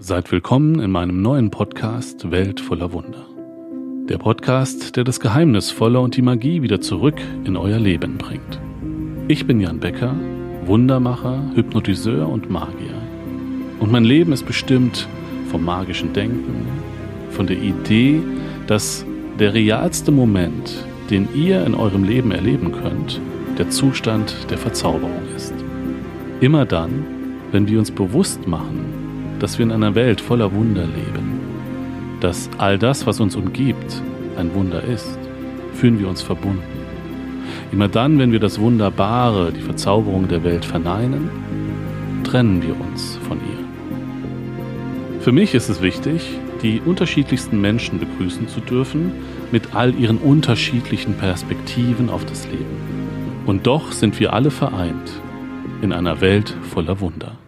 Seid willkommen in meinem neuen Podcast Welt voller Wunder. Der Podcast, der das Geheimnisvolle und die Magie wieder zurück in euer Leben bringt. Ich bin Jan Becker, Wundermacher, Hypnotiseur und Magier. Und mein Leben ist bestimmt vom magischen Denken, von der Idee, dass der realste Moment, den ihr in eurem Leben erleben könnt, der Zustand der Verzauberung ist. Immer dann, wenn wir uns bewusst machen, dass wir in einer Welt voller Wunder leben, dass all das, was uns umgibt, ein Wunder ist, fühlen wir uns verbunden. Immer dann, wenn wir das Wunderbare, die Verzauberung der Welt verneinen, trennen wir uns von ihr. Für mich ist es wichtig, die unterschiedlichsten Menschen begrüßen zu dürfen, mit all ihren unterschiedlichen Perspektiven auf das Leben. Und doch sind wir alle vereint in einer Welt voller Wunder.